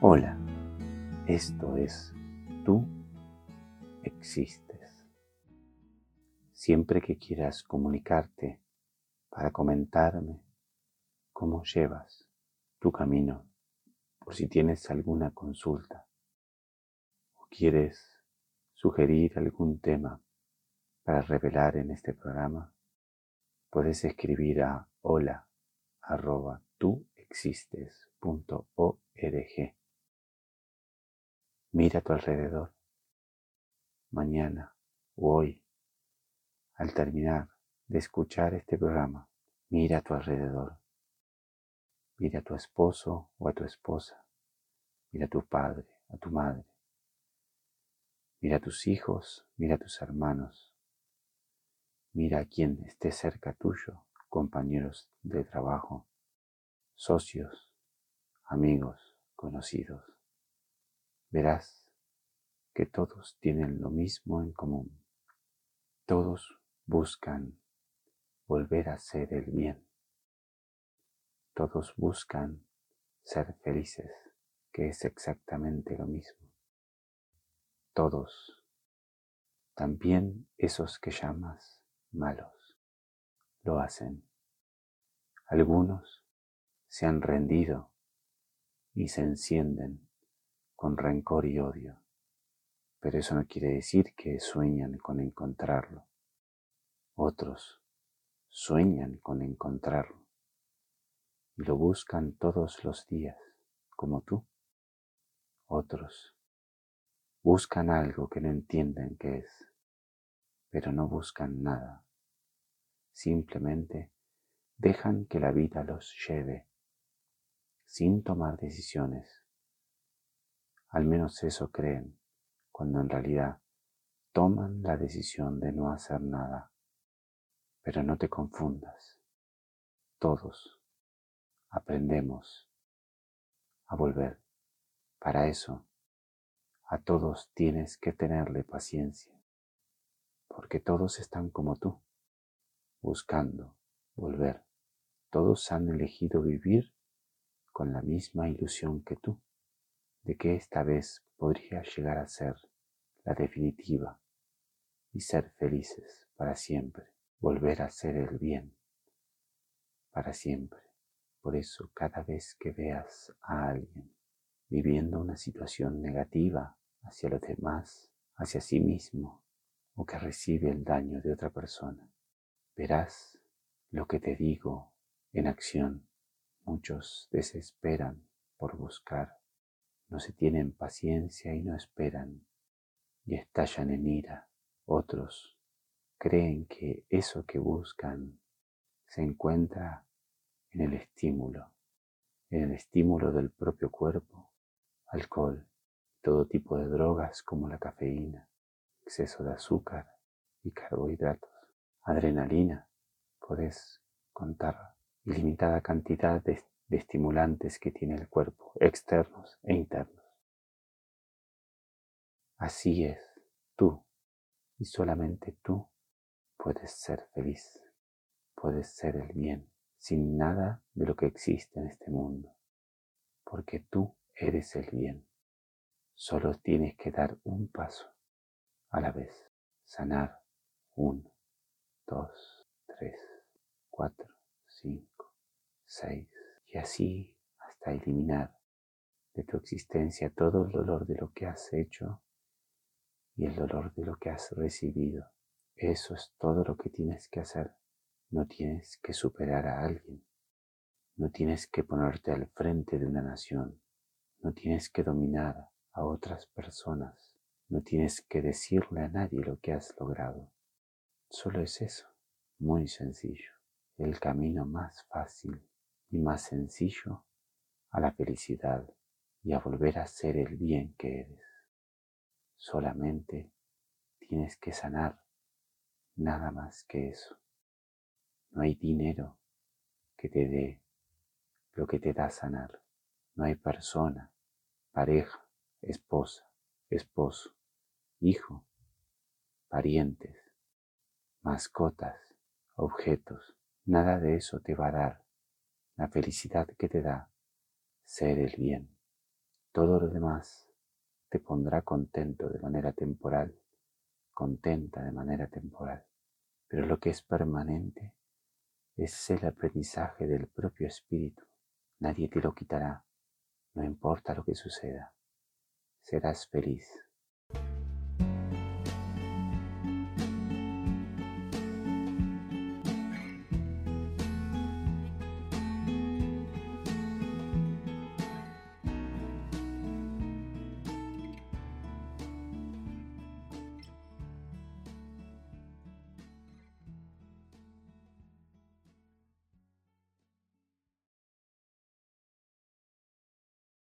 Hola, esto es Tú existes. Siempre que quieras comunicarte para comentarme cómo llevas tu camino, por si tienes alguna consulta o quieres sugerir algún tema para revelar en este programa, puedes escribir a hola arroba Mira a tu alrededor, mañana o hoy, al terminar de escuchar este programa, mira a tu alrededor. Mira a tu esposo o a tu esposa. Mira a tu padre, a tu madre. Mira a tus hijos, mira a tus hermanos. Mira a quien esté cerca tuyo, compañeros de trabajo, socios, amigos, conocidos verás que todos tienen lo mismo en común. Todos buscan volver a ser el bien. Todos buscan ser felices, que es exactamente lo mismo. Todos, también esos que llamas malos, lo hacen. Algunos se han rendido y se encienden con rencor y odio, pero eso no quiere decir que sueñan con encontrarlo. Otros sueñan con encontrarlo y lo buscan todos los días, como tú. Otros buscan algo que no entienden qué es, pero no buscan nada. Simplemente dejan que la vida los lleve sin tomar decisiones al menos eso creen, cuando en realidad toman la decisión de no hacer nada. Pero no te confundas. Todos aprendemos a volver. Para eso, a todos tienes que tenerle paciencia, porque todos están como tú, buscando volver. Todos han elegido vivir con la misma ilusión que tú de que esta vez podría llegar a ser la definitiva y ser felices para siempre, volver a ser el bien para siempre. Por eso cada vez que veas a alguien viviendo una situación negativa hacia los demás, hacia sí mismo, o que recibe el daño de otra persona, verás lo que te digo en acción. Muchos desesperan por buscar no se tienen paciencia y no esperan y estallan en ira. Otros creen que eso que buscan se encuentra en el estímulo, en el estímulo del propio cuerpo, alcohol, todo tipo de drogas como la cafeína, exceso de azúcar y carbohidratos, adrenalina, podés contar ilimitada cantidad de de estimulantes que tiene el cuerpo, externos e internos. Así es, tú y solamente tú puedes ser feliz, puedes ser el bien, sin nada de lo que existe en este mundo, porque tú eres el bien. Solo tienes que dar un paso a la vez, sanar uno, dos, tres, cuatro, cinco, seis, y así hasta eliminar de tu existencia todo el dolor de lo que has hecho y el dolor de lo que has recibido. Eso es todo lo que tienes que hacer. No tienes que superar a alguien. No tienes que ponerte al frente de una nación. No tienes que dominar a otras personas. No tienes que decirle a nadie lo que has logrado. Solo es eso, muy sencillo, el camino más fácil y más sencillo a la felicidad y a volver a ser el bien que eres. Solamente tienes que sanar, nada más que eso. No hay dinero que te dé lo que te da sanar. No hay persona, pareja, esposa, esposo, hijo, parientes, mascotas, objetos. Nada de eso te va a dar la felicidad que te da ser el bien. Todo lo demás te pondrá contento de manera temporal, contenta de manera temporal. Pero lo que es permanente es el aprendizaje del propio espíritu. Nadie te lo quitará, no importa lo que suceda. Serás feliz.